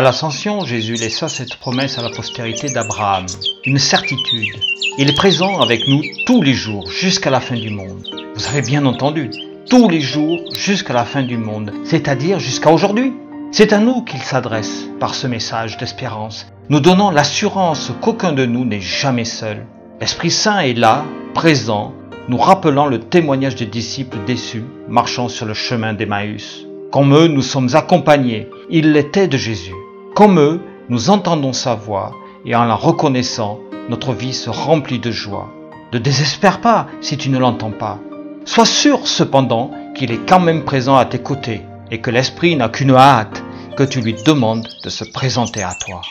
À l'ascension, Jésus laissa cette promesse à la postérité d'Abraham, une certitude. Il est présent avec nous tous les jours jusqu'à la fin du monde. Vous avez bien entendu, tous les jours jusqu'à la fin du monde, c'est-à-dire jusqu'à aujourd'hui. C'est à nous qu'il s'adresse par ce message d'espérance, nous donnant l'assurance qu'aucun de nous n'est jamais seul. L'Esprit Saint est là, présent, nous rappelant le témoignage des disciples déçus marchant sur le chemin d'Emmaüs. Comme eux, nous sommes accompagnés. Il l'était de Jésus. Comme eux, nous entendons sa voix et en la reconnaissant, notre vie se remplit de joie. Ne désespère pas si tu ne l'entends pas. Sois sûr cependant qu'il est quand même présent à tes côtés et que l'Esprit n'a qu'une hâte que tu lui demandes de se présenter à toi.